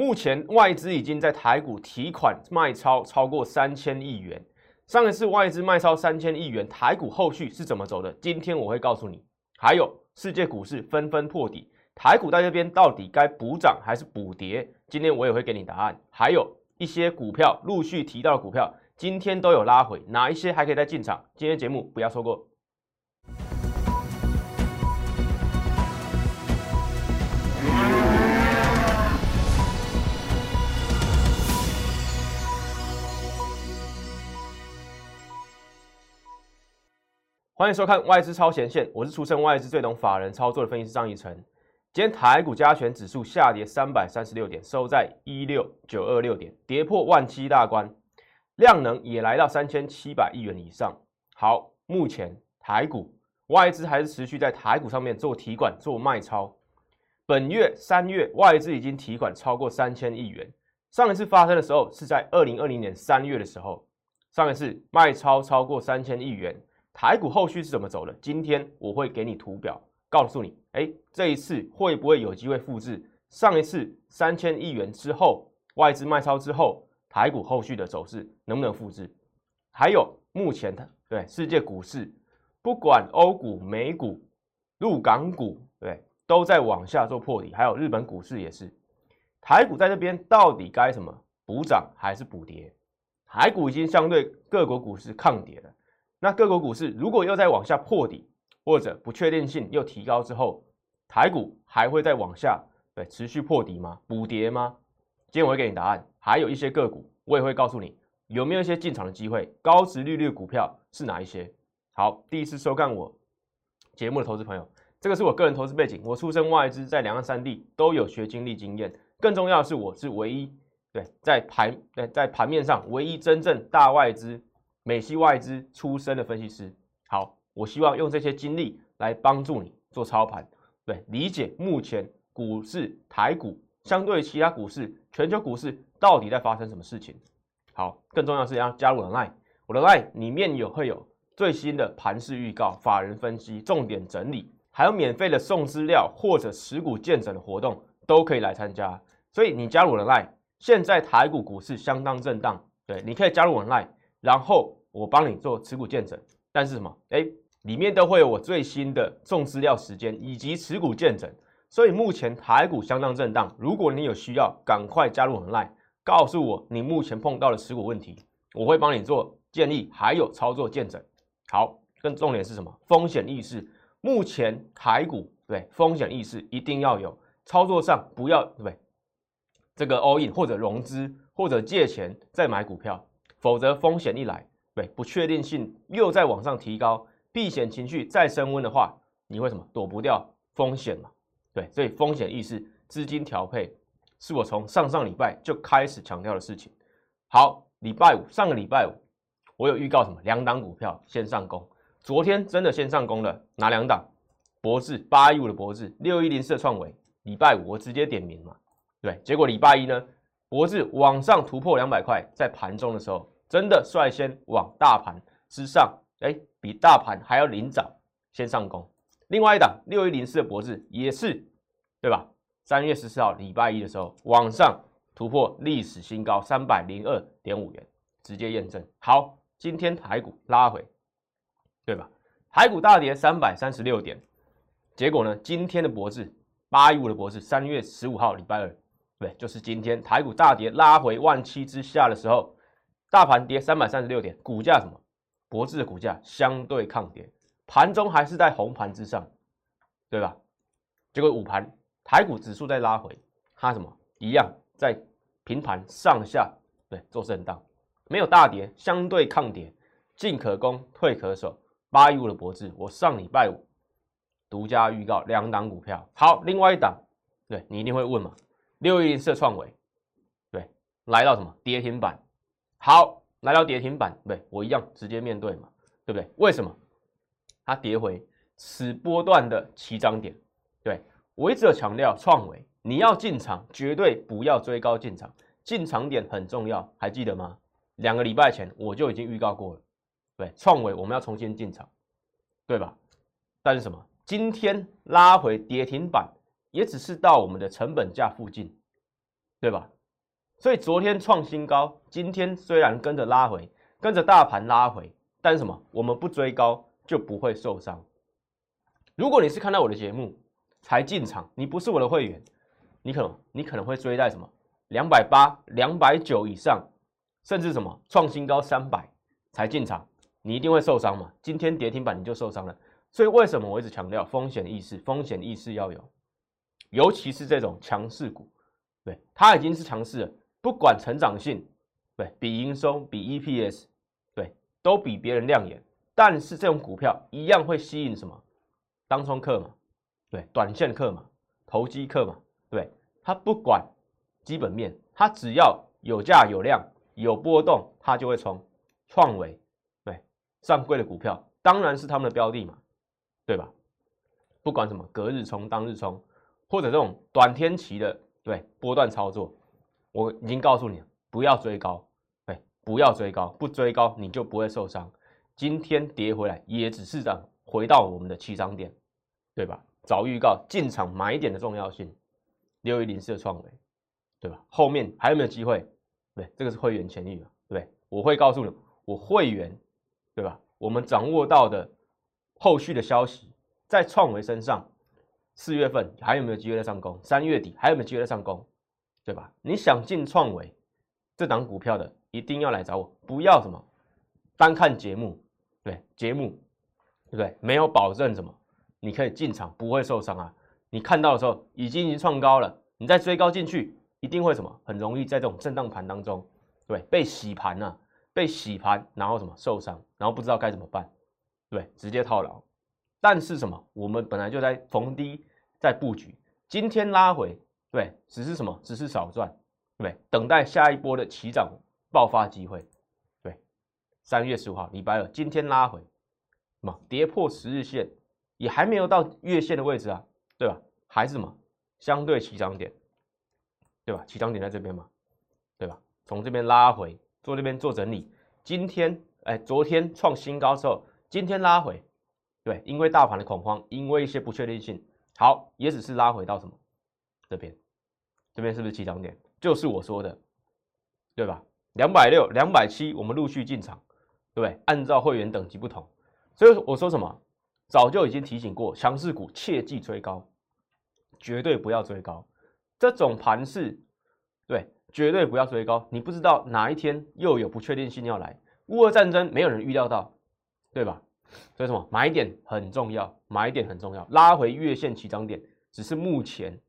目前外资已经在台股提款卖超超过三千亿元。上一次外资卖超三千亿元，台股后续是怎么走的？今天我会告诉你。还有世界股市纷纷破底，台股在这边到底该补涨还是补跌？今天我也会给你答案。还有一些股票陆续提到的股票，今天都有拉回，哪一些还可以再进场？今天节目不要错过。欢迎收看外资超前线，我是出身外资最懂法人操作的分析师张怡晨。今天台股加权指数下跌三百三十六点，收在一六九二六点，跌破万七大关，量能也来到三千七百亿元以上。好，目前台股外资还是持续在台股上面做提款、做卖超。本月三月外资已经提款超过三千亿元，上一次发生的时候是在二零二零年三月的时候，上一次卖超超过三千亿元。台股后续是怎么走的？今天我会给你图表，告诉你，哎，这一次会不会有机会复制上一次三千亿元之后外资卖超之后，台股后续的走势能不能复制？还有目前的对世界股市，不管欧股、美股、陆港股，对，都在往下做破底，还有日本股市也是，台股在这边到底该什么补涨还是补跌？台股已经相对各国股市抗跌了。那各国股市如果又再往下破底，或者不确定性又提高之后，台股还会再往下对持续破底吗？补跌吗？今天我会给你答案。还有一些个股，我也会告诉你有没有一些进场的机会。高值利率股票是哪一些？好，第一次收看我节目的投资朋友，这个是我个人投资背景，我出身外资，在两岸三地都有学经历经验。更重要的是，我是唯一对在盘对在盘面上唯一真正大外资。美系外资出身的分析师，好，我希望用这些经历来帮助你做操盘，对，理解目前股市台股相对于其他股市、全球股市到底在发生什么事情。好，更重要是要加入我的 Line，我的 Line 里面有会有最新的盘势预告、法人分析、重点整理，还有免费的送资料或者持股见证的活动都可以来参加。所以你加入我的 Line，现在台股股市相当震荡，对，你可以加入我的 Line，然后。我帮你做持股见证，但是什么？哎，里面都会有我最新的送资料时间以及持股见证。所以目前台股相当震荡，如果你有需要，赶快加入我们 Line，告诉我你目前碰到的持股问题，我会帮你做建议，还有操作见证。好，更重点是什么？风险意识。目前台股对风险意识一定要有，操作上不要对不对？这个 all in 或者融资或者借钱再买股票，否则风险一来。对，不确定性又在往上提高，避险情绪再升温的话，你会什么躲不掉风险嘛？对，所以风险意识、资金调配是我从上上礼拜就开始强调的事情。好，礼拜五上个礼拜五，我有预告什么？两档股票先上攻，昨天真的先上攻了，哪两档？博智八一五的博智，六一零四的创维。礼拜五我直接点名嘛，对，结果礼拜一呢，博智往上突破两百块，在盘中的时候。真的率先往大盘之上，哎，比大盘还要领涨，先上攻。另外一档六一零四的博智也是，对吧？三月十四号礼拜一的时候，往上突破历史新高三百零二点五元，直接验证。好，今天台股拉回，对吧？台股大跌三百三十六点，结果呢？今天的博智八一五的博智，三月十五号礼拜二，对，就是今天台股大跌拉回万七之下的时候。大盘跌三百三十六点，股价什么？博智的股价相对抗跌，盘中还是在红盘之上，对吧？结果午盘台股指数在拉回，它什么一样在平盘上下对做震荡，没有大跌，相对抗跌，进可攻，退可守。八一五的博智，我上礼拜五独家预告两档股票，好，另外一档，对你一定会问嘛？六一零四创伟，对，来到什么跌停板？好，来到跌停板，对我一样直接面对嘛，对不对？为什么？它跌回此波段的起涨点，对我一直有强调，创维你要进场，绝对不要追高进场，进场点很重要，还记得吗？两个礼拜前我就已经预告过了，对，创维我们要重新进场，对吧？但是什么？今天拉回跌停板，也只是到我们的成本价附近，对吧？所以昨天创新高，今天虽然跟着拉回，跟着大盘拉回，但是什么？我们不追高就不会受伤。如果你是看到我的节目才进场，你不是我的会员，你可能你可能会追在什么两百八、两百九以上，甚至什么创新高三百才进场，你一定会受伤嘛？今天跌停板你就受伤了。所以为什么我一直强调风险意识？风险意识要有，尤其是这种强势股，对它已经是强势了。不管成长性，对比营收、比 EPS，对都比别人亮眼，但是这种股票一样会吸引什么？当冲客嘛，对，短线客嘛，投机客嘛，对，它不管基本面，它只要有价有量、有波动，它就会冲。创维，对，上柜的股票当然是他们的标的嘛，对吧？不管什么隔日冲、当日冲，或者这种短天期的，对波段操作。我已经告诉你，不要追高，对，不要追高，不追高你就不会受伤。今天跌回来也只是涨回到我们的起涨点，对吧？早预告进场买点的重要性，六一零四的创维，对吧？后面还有没有机会？对，这个是会员权益嘛，对不对？我会告诉你，我会员，对吧？我们掌握到的后续的消息，在创维身上，四月份还有没有机会再上攻？三月底还有没有机会再上攻？对吧？你想进创维这档股票的，一定要来找我，不要什么单看节目，对节目，对不对？没有保证什么，你可以进场不会受伤啊。你看到的时候已经已经创高了，你再追高进去，一定会什么？很容易在这种震荡盘当中，对，被洗盘呐，被洗盘，然后什么受伤，然后不知道该怎么办，对，直接套牢。但是什么？我们本来就在逢低在布局，今天拉回。对，只是什么？只是少赚，对等待下一波的起涨爆发机会。对，三月十五号，礼拜二，今天拉回，什么？跌破十日线，也还没有到月线的位置啊，对吧？还是什么？相对起涨点，对吧？起涨点在这边嘛，对吧？从这边拉回，做这边做整理。今天，哎，昨天创新高之后，今天拉回，对，因为大盘的恐慌，因为一些不确定性，好，也只是拉回到什么？这边，这边是不是起涨点？就是我说的，对吧？两百六、两百七，我们陆续进场，对不对？按照会员等级不同，所以我说什么？早就已经提醒过，强势股切忌追高，绝对不要追高。这种盘势，对，绝对不要追高。你不知道哪一天又有不确定性要来，乌俄战争没有人预料到，对吧？所以什么？买点很重要，买点很重要。拉回月线起涨点，只是目前。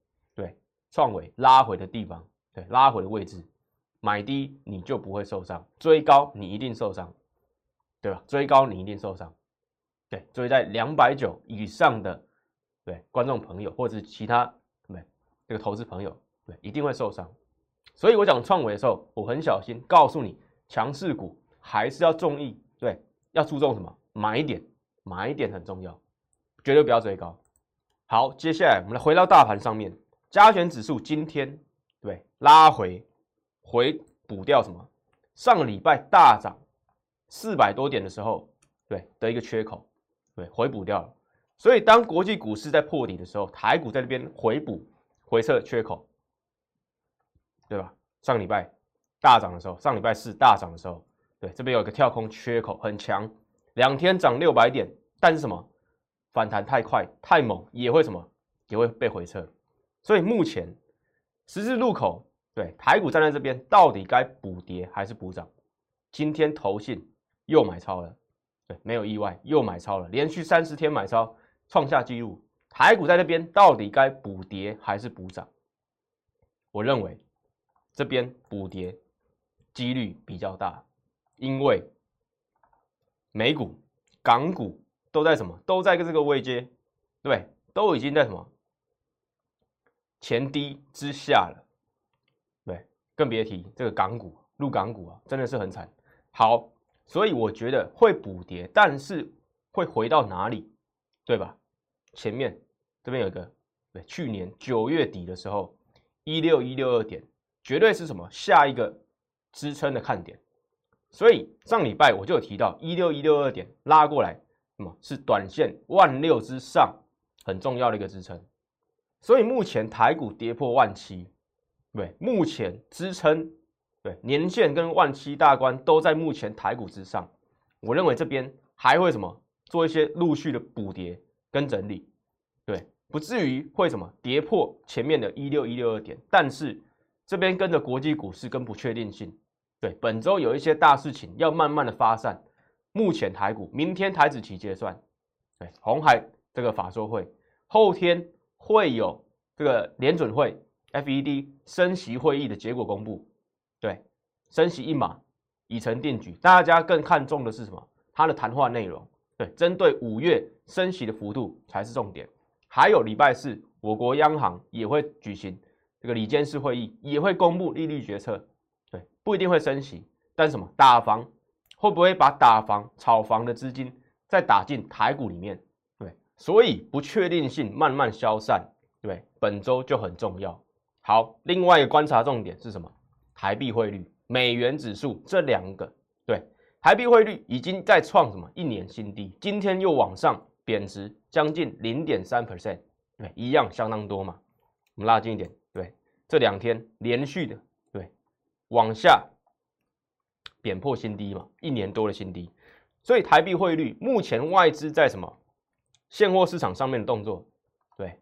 创维拉回的地方，对，拉回的位置，买低你就不会受伤，追高你一定受伤，对吧？追高你一定受伤，对，追在两百九以上的，对，观众朋友或者是其他对这个投资朋友，对，一定会受伤。所以我讲创维的时候，我很小心告诉你，强势股还是要重意，对，要注重什么？买点，买点很重要，绝对不要追高。好，接下来我们来回到大盘上面。加权指数今天对拉回，回补掉什么？上个礼拜大涨四百多点的时候，对的一个缺口，对回补掉了。所以当国际股市在破底的时候，台股在那边回补回撤缺口，对吧？上礼拜大涨的时候，上礼拜四大涨的时候，对这边有一个跳空缺口很强，两天涨六百点，但是什么反弹太快太猛，也会什么也会被回撤。所以目前十字路口，对台股站在这边，到底该补跌还是补涨？今天投信又买超了，对，没有意外，又买超了，连续三十天买超，创下纪录。台股在这边到底该补跌还是补涨？我认为这边补跌几率比较大，因为美股、港股都在什么？都在这个位阶，对，都已经在什么？前低之下了，对，更别提这个港股、陆港股啊，真的是很惨。好，所以我觉得会补跌，但是会回到哪里，对吧？前面这边有一个，对，去年九月底的时候，一六一六二点，绝对是什么下一个支撑的看点。所以上礼拜我就有提到一六一六二点拉过来，什么是短线万六之上很重要的一个支撑。所以目前台股跌破万七，对，目前支撑，对，年线跟万七大关都在目前台股之上。我认为这边还会什么做一些陆续的补跌跟整理，对，不至于会什么跌破前面的一六一六二点。但是这边跟着国际股市跟不确定性，对，本周有一些大事情要慢慢的发散。目前台股，明天台子期结算，对，红海这个法说会，后天会有这个联准会。FED 升息会议的结果公布，对，升息一码已成定局。大家更看重的是什么？它的谈话内容，对，针对五月升息的幅度才是重点。还有礼拜四，我国央行也会举行这个里监事会议，也会公布利率决策。对，不一定会升息，但什么？打房会不会把打房、炒房的资金再打进台股里面？所以不确定性慢慢消散，对，本周就很重要。好，另外一个观察重点是什么？台币汇率、美元指数这两个，对，台币汇率已经在创什么？一年新低，今天又往上贬值将近零点三 percent，对，一样相当多嘛。我们拉近一点，对，这两天连续的对？往下贬破新低嘛，一年多的新低，所以台币汇率目前外资在什么？现货市场上面的动作，对，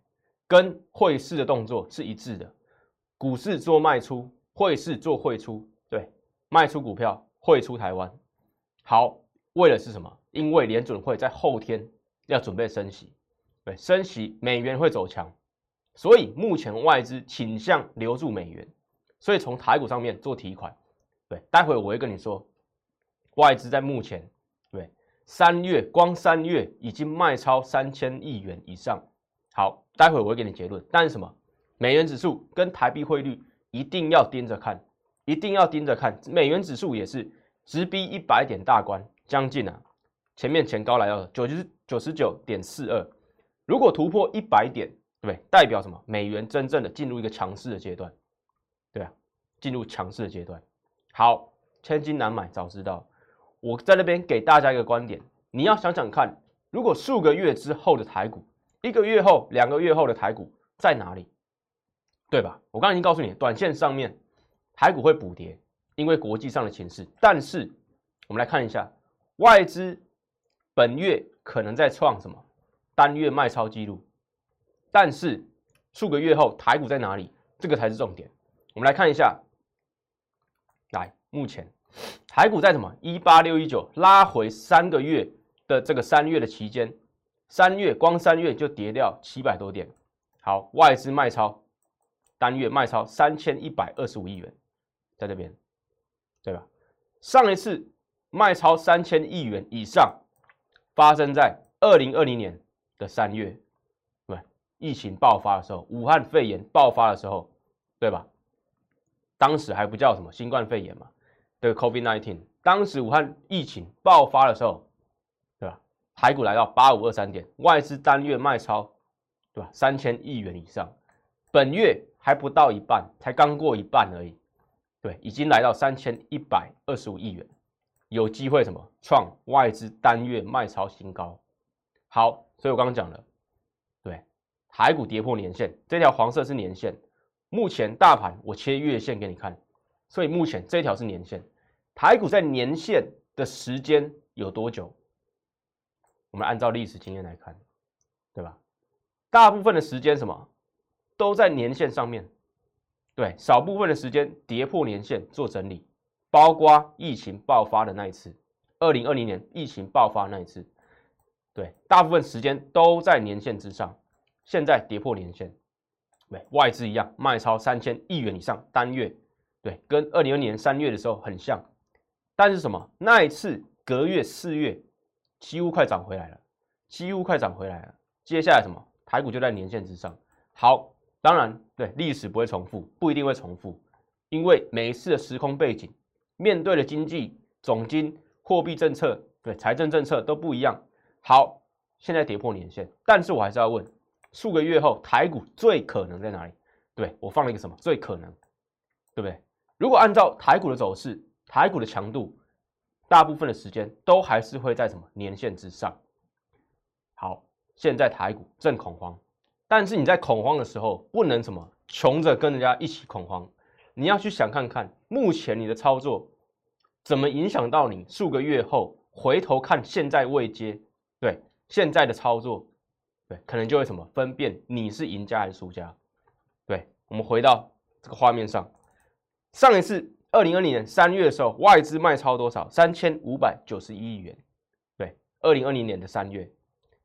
跟汇市的动作是一致的。股市做卖出，汇市做汇出，对，卖出股票，汇出台湾。好，为了是什么？因为联准会在后天要准备升息，对，升息美元会走强，所以目前外资倾向留住美元，所以从台股上面做提款，对，待会我会跟你说，外资在目前，三月光三月已经卖超三千亿元以上。好，待会我会给你结论，但是什么？美元指数跟台币汇率一定要盯着看，一定要盯着看。美元指数也是直逼一百点大关，将近啊，前面前高来到九十九十九点四二，如果突破一百点，对不对？代表什么？美元真正的进入一个强势的阶段，对啊，进入强势的阶段。好，千金难买早知道。我在那边给大家一个观点，你要想想看，如果数个月之后的台股，一个月后、两个月后的台股在哪里？对吧？我刚刚已经告诉你，短线上面台股会补跌，因为国际上的情势。但是我们来看一下，外资本月可能在创什么单月卖超记录，但是数个月后台股在哪里？这个才是重点。我们来看一下，来，目前台股在什么一八六一九拉回三个月的这个三月的期间，三月光三月就跌掉七百多点。好，外资卖超。单月卖超三千一百二十五亿元，在这边，对吧？上一次卖超三千亿元以上，发生在二零二零年的三月，对疫情爆发的时候，武汉肺炎爆发的时候，对吧？当时还不叫什么新冠肺炎嘛，这个 COVID nineteen，当时武汉疫情爆发的时候，对吧？台股来到八五二三点，外资单月卖超，对吧？三千亿元以上，本月。还不到一半，才刚过一半而已，对，已经来到三千一百二十五亿元，有机会什么创外资单月卖超新高。好，所以我刚刚讲了，对，台股跌破年线，这条黄色是年线，目前大盘我切月线给你看，所以目前这条是年线，台股在年线的时间有多久？我们按照历史经验来看，对吧？大部分的时间什么？都在年线上面，对，少部分的时间跌破年线做整理，包括疫情爆发的那一次，二零二零年疫情爆发那一次，对，大部分时间都在年线之上，现在跌破年线，对，外资一样卖超三千亿元以上单月，对，跟二零二年三月的时候很像，但是什么？那一次隔月四月几乎快涨回来了，几乎快涨回来了，接下来什么？台股就在年线之上，好。当然，对历史不会重复，不一定会重复，因为每一次的时空背景、面对的经济、总金、货币政策、对财政政策都不一样。好，现在跌破年线，但是我还是要问：数个月后台股最可能在哪里？对我放了一个什么？最可能，对不对？如果按照台股的走势，台股的强度，大部分的时间都还是会在什么年线之上。好，现在台股正恐慌。但是你在恐慌的时候，不能什么穷着跟人家一起恐慌，你要去想看看，目前你的操作怎么影响到你数个月后回头看现在未接，对现在的操作，对，可能就会什么分辨你是赢家还是输家。对，我们回到这个画面上，上一次二零二零年三月的时候，外资卖超多少？三千五百九十一亿元。对，二零二零年的三月，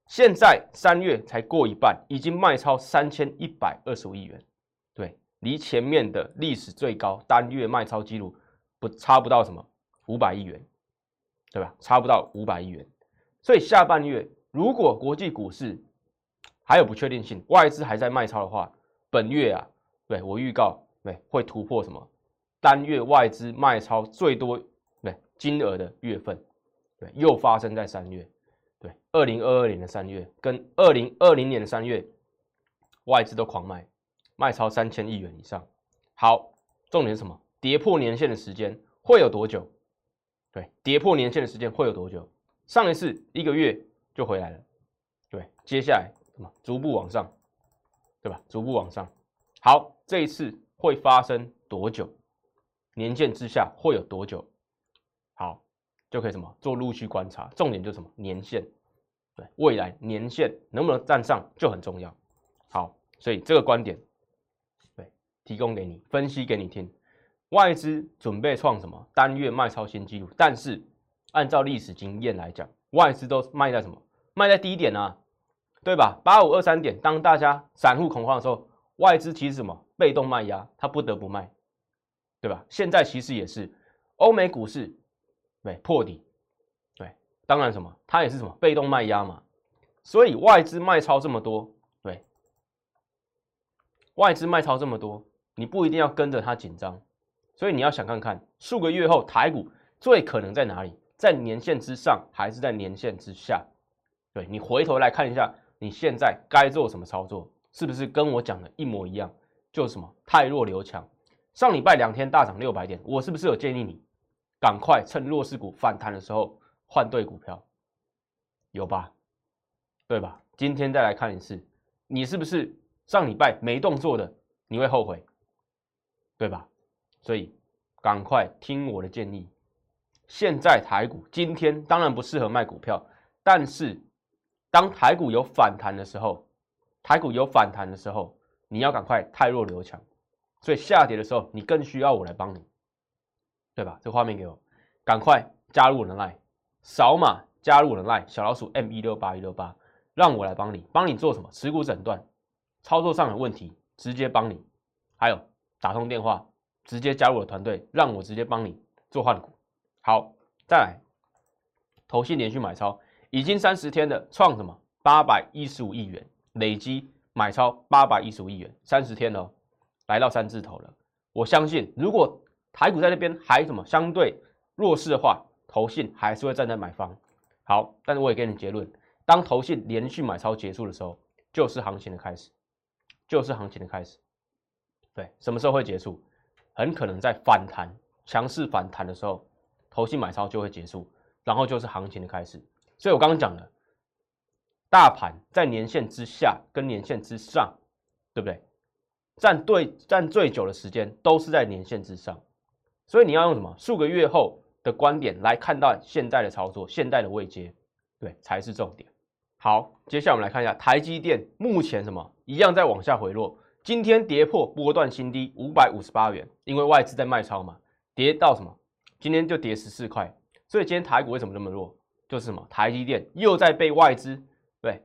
现在三月才过一半，已经卖超三千一百二十五亿元。对，离前面的历史最高单月卖超记录不差不到什么五百亿元，对吧？差不到五百亿元。所以下半月如果国际股市还有不确定性，外资还在卖超的话，本月啊，对我预告，对会突破什么单月外资卖超最多对金额的月份，对又发生在三月，对二零二二年的三月跟二零二零年的三月，外资都狂卖，卖超三千亿元以上。好，重点是什么？跌破年线的时间会有多久？对，跌破年线的时间会有多久？上一次一个月就回来了，对，接下来什么？逐步往上。对吧？逐步往上。好，这一次会发生多久？年限之下会有多久？好，就可以什么做陆续观察。重点就是什么？年限。对，未来年限能不能站上就很重要。好，所以这个观点，对，提供给你分析给你听。外资准备创什么单月卖超新纪录？但是按照历史经验来讲，外资都卖在什么？卖在低点啊。对吧？八五二三点，当大家散户恐慌的时候，外资其实什么被动卖压，它不得不卖，对吧？现在其实也是欧美股市对破底，对，当然什么，它也是什么被动卖压嘛。所以外资卖超这么多，对，外资卖超这么多，你不一定要跟着它紧张，所以你要想看看数个月后台股最可能在哪里，在年线之上还是在年线之下？对你回头来看一下。你现在该做什么操作？是不是跟我讲的一模一样？就是什么太弱留强。上礼拜两天大涨六百点，我是不是有建议你赶快趁弱势股反弹的时候换对股票？有吧？对吧？今天再来看一次，你是不是上礼拜没动作的？你会后悔，对吧？所以赶快听我的建议。现在台股今天当然不适合卖股票，但是。当台股有反弹的时候，台股有反弹的时候，你要赶快太弱留强，所以下跌的时候，你更需要我来帮你，对吧？这画面给我，赶快加入我的 line，扫码加入我的 line，小老鼠 M 一六八一六八，让我来帮你，帮你做什么？持股诊断，操作上有问题，直接帮你，还有打通电话，直接加入我的团队，让我直接帮你做换股。好，再来，投信连续买超。已经三十天的创什么八百一十五亿元，累积买超八百一十五亿元，三十天了，来到三字头了。我相信，如果台股在那边还什么相对弱势的话，投信还是会站在买方。好，但是我也给你结论，当投信连续买超结束的时候，就是行情的开始，就是行情的开始。对，什么时候会结束？很可能在反弹强势反弹的时候，投信买超就会结束，然后就是行情的开始。所以我刚刚讲了，大盘在年线之下跟年线之上，对不对？站对站最久的时间都是在年线之上，所以你要用什么数个月后的观点来看到现在的操作，现在的位阶，对才是重点。好，接下来我们来看一下台积电目前什么一样在往下回落，今天跌破波段新低五百五十八元，因为外资在卖超嘛，跌到什么？今天就跌十四块，所以今天台股为什么那么弱？就是什么？台积电又在被外资对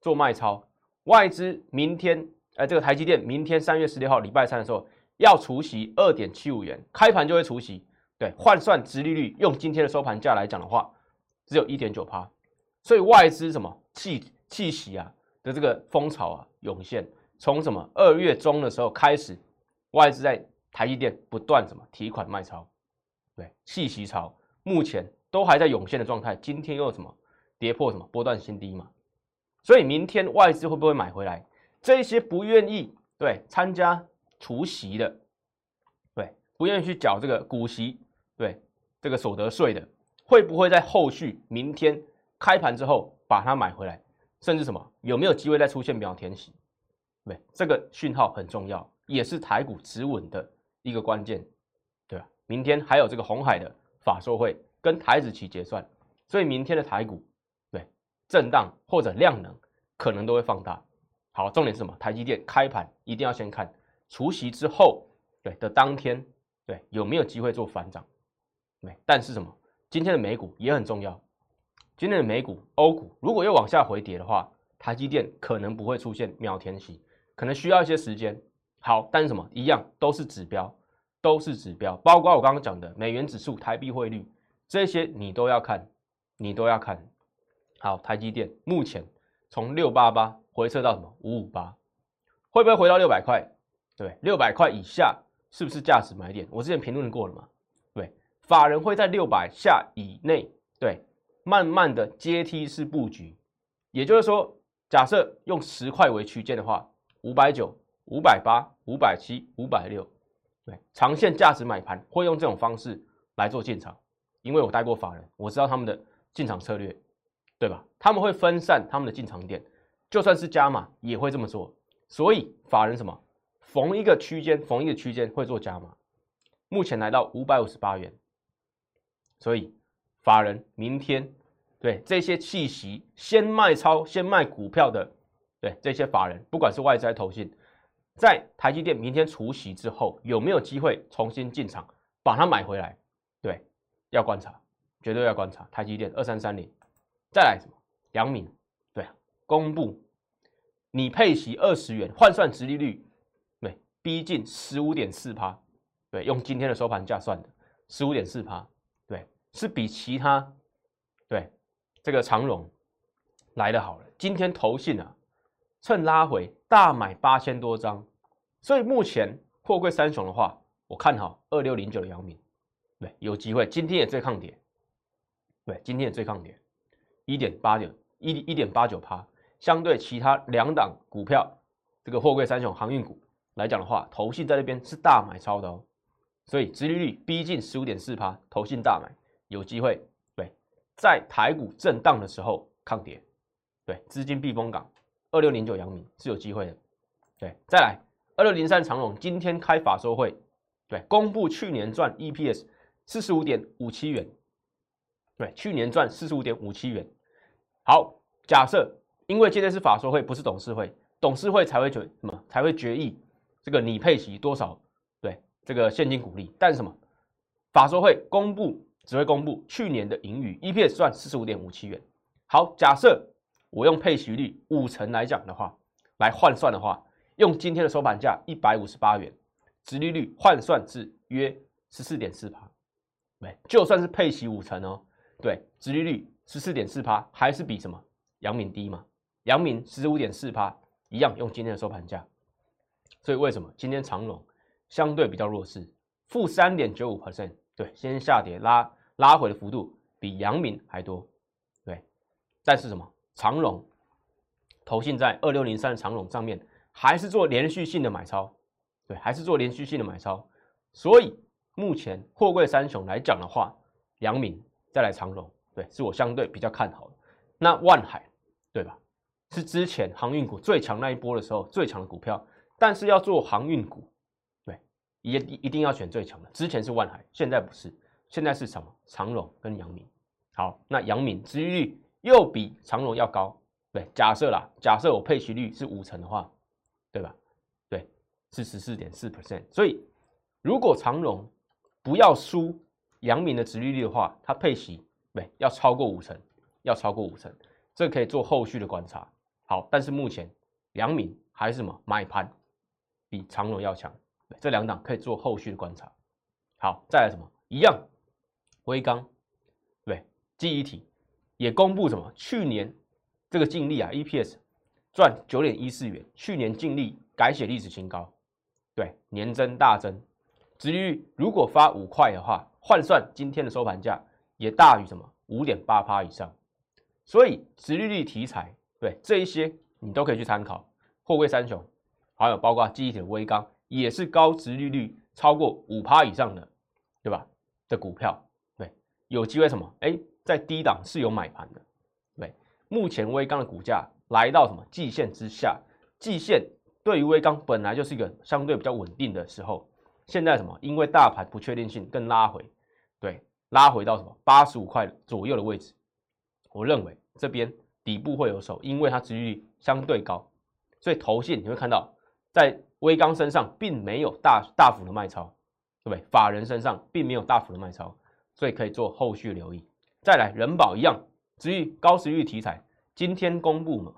做卖超，外资明天哎，这个台积电明天三月十六号礼拜三的时候要除息二点七五元，开盘就会除息。对，换算值利率，用今天的收盘价来讲的话，只有一点九趴。所以外资什么气气息啊的这个风潮啊涌现，从什么二月中的时候开始，外资在台积电不断什么提款卖超，对，气息潮目前。都还在涌现的状态，今天又什么跌破什么波段新低嘛？所以明天外资会不会买回来？这些不愿意对参加除息的，对不愿意去缴这个股息，对这个所得税的，会不会在后续明天开盘之后把它买回来？甚至什么有没有机会再出现秒填息？对这个讯号很重要，也是台股止稳的一个关键，对吧？明天还有这个红海的法说会跟台子期结算，所以明天的台股对震荡或者量能可能都会放大。好，重点是什么？台积电开盘一定要先看除夕之后对的当天对有没有机会做反涨？对，但是什么？今天的美股也很重要。今天的美股、欧股如果又往下回跌的话，台积电可能不会出现秒填息，可能需要一些时间。好，但是什么一样都是指标，都是指标，包括我刚刚讲的美元指数、台币汇率这些，你都要看，你都要看。好，台积电目前从六八八回撤到什么五五八，会不会回到六百块？对，六百块以下是不是价值买点？我之前评论过了嘛？对，法人会在六百下以内，对，慢慢的阶梯式布局，也就是说，假设用十块为区间的话，五百九。五百八、五百七、五百六，对，长线价值买盘会用这种方式来做进场，因为我带过法人，我知道他们的进场策略，对吧？他们会分散他们的进场点，就算是加码也会这么做。所以法人什么，逢一个区间，逢一个区间会做加码。目前来到五百五十八元，所以法人明天对这些气息先卖超、先卖股票的，对这些法人，不管是外资投信。在台积电明天除息之后，有没有机会重新进场把它买回来？对，要观察，绝对要观察。台积电二三三零，再来什么？阳明，对，公布你配息二十元，换算值利率，对，逼近十五点四趴，对，用今天的收盘价算的十五点四趴，对，是比其他对这个长荣来的好了。今天投信啊，趁拉回大买八千多张。所以目前货柜三雄的话，我看好二六零九的阳明，对，有机会。今天也最抗跌，对，今天也最抗跌，一点八九一一点八九趴，相对其他两档股票，这个货柜三雄航运股来讲的话，投信在那边是大买超的哦，所以殖利率逼近十五点四趴，投信大买，有机会。对，在台股震荡的时候抗跌，对，资金避风港，二六零九阳明是有机会的。对，再来。二六零三长隆今天开法收会，对，公布去年赚 EPS 四十五点五七元，对，去年赚四十五点五七元。好，假设因为今天是法收会，不是董事会，董事会才会决什么？才会决议这个你配息多少？对，这个现金股利。但是什么？法收会公布只会公布去年的盈余，EPS 赚四十五点五七元。好，假设我用配息率五成来讲的话，来换算的话。用今天的收盘价一百五十八元，殖利率换算至约十四点四八，对，就算是配息五成哦，对，殖利率十四点四趴，还是比什么？阳明低嘛？阳明十五点四趴，一样用今天的收盘价，所以为什么？今天长隆相对比较弱势，负三点九五。percent，对，先下跌拉拉回的幅度比阳明还多，对，但是什么？长隆投信在二六零三的长隆上面。还是做连续性的买超，对，还是做连续性的买超。所以目前货柜三雄来讲的话，阳明再来长荣，对，是我相对比较看好的。那万海，对吧？是之前航运股最强那一波的时候最强的股票，但是要做航运股，对，也一定要选最强的。之前是万海，现在不是，现在是什么？长荣跟阳明。好，那阳明收益率又比长荣要高，对，假设啦，假设我配息率是五成的话。对吧？对，是十四点四 percent。所以，如果长荣不要输阳明的殖利率的话，它配息对要超过五成，要超过五成，这可以做后续的观察。好，但是目前阳明还是什么买盘比长荣要强，这两档可以做后续的观察。好，再来什么一样，微钢对记忆体也公布什么去年这个净利啊 EPS。赚九点一四元，去年净利改写历史新高，对，年增大增，殖利率如果发五块的话，换算今天的收盘价也大于什么五点八趴以上，所以殖利率题材，对这一些你都可以去参考。货柜三雄，还有包括记忆体的微钢，也是高殖利率超过五趴以上的，对吧？的股票，对，有机会什么？哎，在低档是有买盘的，对，目前微钢的股价。来到什么季线之下？季线对于微钢本来就是一个相对比较稳定的时候，现在什么？因为大盘不确定性更拉回，对，拉回到什么八十五块左右的位置。我认为这边底部会有手，因为它殖利率相对高，所以投信你会看到在微钢身上并没有大大幅的卖超，对不对？法人身上并没有大幅的卖超，所以可以做后续留意。再来，人保一样，殖率高殖率题材，今天公布嘛？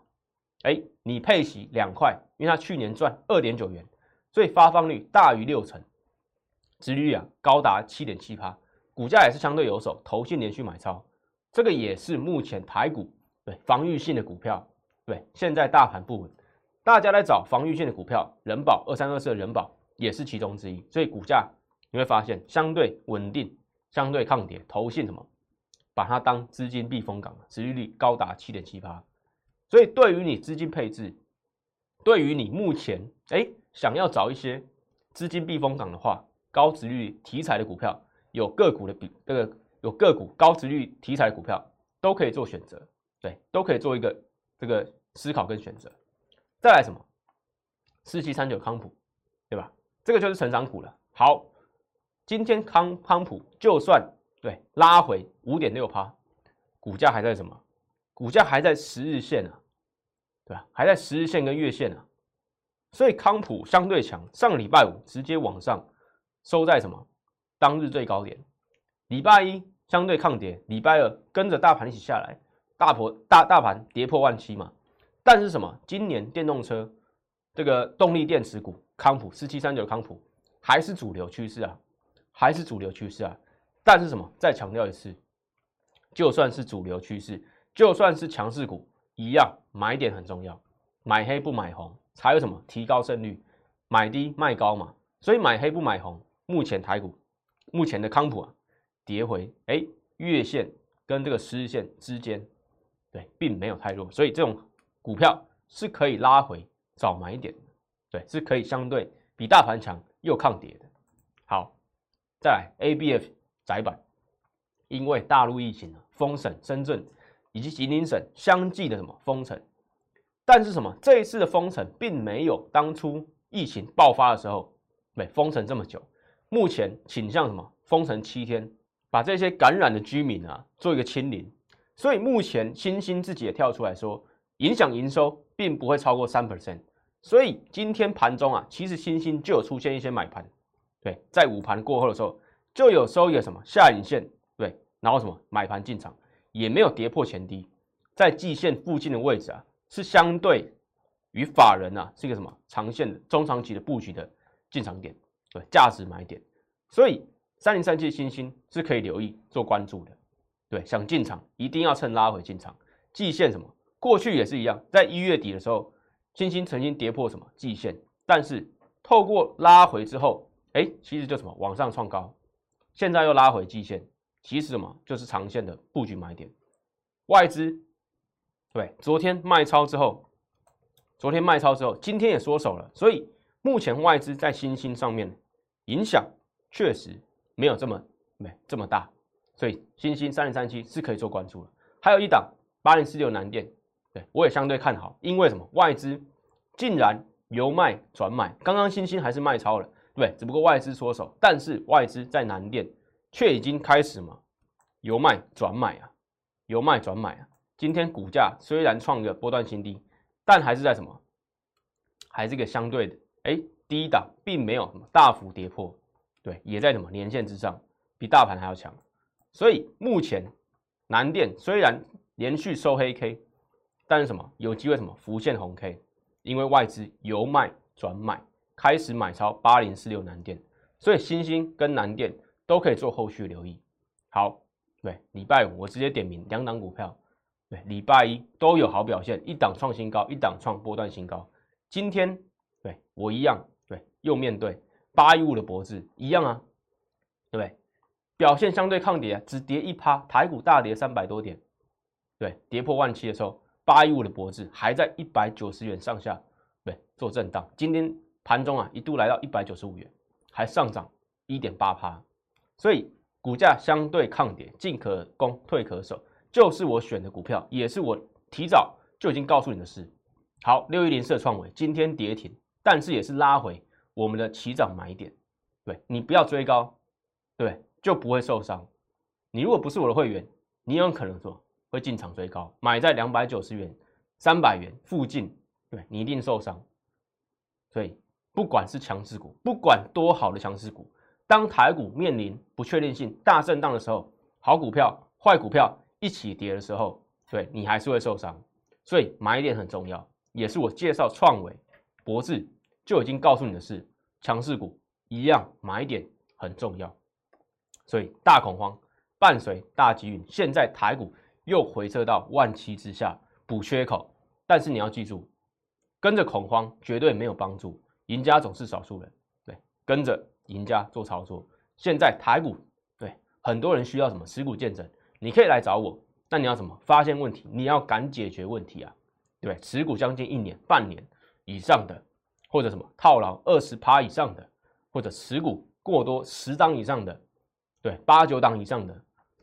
哎，你配息两块，因为它去年赚二点九元，所以发放率大于六成，殖率啊高达七点七趴，股价也是相对有手，投信连续买超，这个也是目前台股对防御性的股票，对，现在大盘不稳，大家来找防御性的股票，人保二三二四的人保也是其中之一，所以股价你会发现相对稳定，相对抗跌，投信什么，把它当资金避风港，殖利率高达七点七趴。所以，对于你资金配置，对于你目前哎想要找一些资金避风港的话，高值率题材的股票，有个股的比这个有个股高值率题材的股票都可以做选择，对，都可以做一个这个思考跟选择。再来什么？四七三九康普，对吧？这个就是成长股了。好，今天康康普就算对拉回五点六趴，股价还在什么？股价还在十日线啊。对吧？还在十日线跟月线呢，所以康普相对强。上礼拜五直接往上收在什么？当日最高点。礼拜一相对抗跌，礼拜二跟着大盘一起下来，大破大大盘跌破万七嘛。但是什么？今年电动车这个动力电池股康普四七三九康普还是主流趋势啊，还是主流趋势啊。但是什么？再强调一次，就算是主流趋势，就算是强势股。一样买点很重要，买黑不买红才有什么提高胜率，买低卖高嘛，所以买黑不买红。目前台股目前的康普啊，跌回哎月线跟这个十日线之间，对，并没有太弱，所以这种股票是可以拉回早买一点，对，是可以相对比大盘强又抗跌的。好，再来 A B F 窄板，因为大陆疫情啊封省深圳。以及吉林省相继的什么封城，但是什么这一次的封城并没有当初疫情爆发的时候，对封城这么久，目前倾向什么？封城七天，把这些感染的居民啊做一个清零，所以目前星星自己也跳出来说，影响营收并不会超过三 percent，所以今天盘中啊，其实星星就有出现一些买盘，对，在午盘过后的时候就有收一个什么下影线，对，然后什么买盘进场。也没有跌破前低，在季线附近的位置啊，是相对于法人啊，是一个什么长线的中长期的布局的进场点，对，价值买点。所以三零三七新星是可以留意做关注的，对，想进场一定要趁拉回进场。季线什么，过去也是一样，在一月底的时候，新星曾经跌破什么季线，但是透过拉回之后，哎，其实就什么往上创高，现在又拉回季线。其实什么就是长线的布局买点，外资对昨天卖超之后，昨天卖超之后，今天也缩手了，所以目前外资在新兴上面影响确实没有这么没这么大，所以新兴三零三七是可以做关注了。还有一档八零四六南电，对我也相对看好，因为什么外资竟然由卖转买，刚刚新兴还是卖超了，对，只不过外资缩手，但是外资在南电。却已经开始嘛，由卖转买啊，由卖转买啊。今天股价虽然创一个波段新低，但还是在什么？还是一个相对的哎低档，并没有什么大幅跌破，对，也在什么年线之上，比大盘还要强。所以目前南电虽然连续收黑 K，但是什么有机会什么浮现红 K？因为外资由卖转买，开始买超八零四六南电，所以新兴跟南电。都可以做后续留意。好，对，礼拜五我直接点名两档股票，对，礼拜一都有好表现，一档创新高，一档创波段新高。今天对我一样，又面对八一五的脖子一样啊，对不对？表现相对抗跌啊，只跌一趴，台股大跌三百多点，对，跌破万七的时候，八一五的脖子还在一百九十元上下，对，做震荡。今天盘中啊，一度来到一百九十五元，还上涨一点八趴。所以股价相对抗跌，进可攻，退可守，就是我选的股票，也是我提早就已经告诉你的事。好，六一零社创维今天跌停，但是也是拉回我们的起涨买点。对你不要追高，对，就不会受伤。你如果不是我的会员，你有可能说会进场追高，买在两百九十元、三百元附近，对你一定受伤。所以不管是强势股，不管多好的强势股，当台股面临不确定性、大震荡的时候，好股票、坏股票一起跌的时候，对你还是会受伤。所以买点很重要，也是我介绍创维、博智就已经告诉你的是，强势股一样买点很重要。所以大恐慌伴随大机运，现在台股又回撤到万七之下补缺口，但是你要记住，跟着恐慌绝对没有帮助，赢家总是少数人。对，跟着赢家做操作。现在台股对很多人需要什么持股见证，你可以来找我。那你要什么发现问题？你要敢解决问题啊，对？持股将近一年、半年以上的，或者什么套牢二十趴以上的，或者持股过多十档以上的，对，八九档以上的，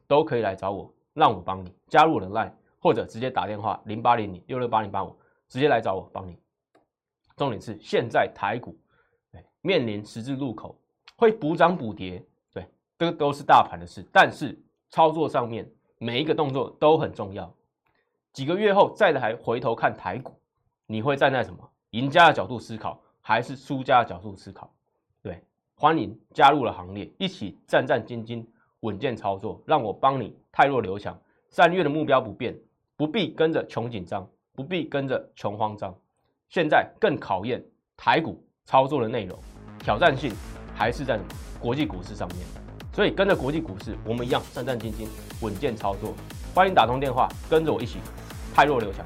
都可以来找我，让我帮你加入我的 line，或者直接打电话零八零零六六八零八五，直接来找我帮你。重点是现在台股对面临十字路口，会补涨补跌，对，这个都是大盘的事，但是操作上面。每一个动作都很重要。几个月后再来回头看台股，你会站在什么赢家的角度思考，还是输家的角度思考？对，欢迎加入了行列，一起战战兢兢、稳健操作，让我帮你泰弱留强。三月的目标不变，不必跟着穷紧张，不必跟着穷慌张。现在更考验台股操作的内容，挑战性还是在国际股市上面。所以跟着国际股市，我们一样战战兢兢、稳健操作。欢迎打通电话，跟着我一起泰弱留强。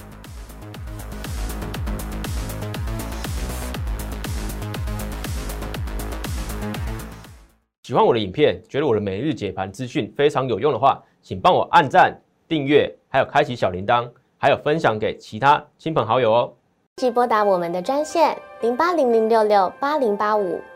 喜欢我的影片，觉得我的每日解盘资讯非常有用的话，请帮我按赞、订阅，还有开启小铃铛，还有分享给其他亲朋好友哦。即拨打我们的专线零八零零六六八零八五。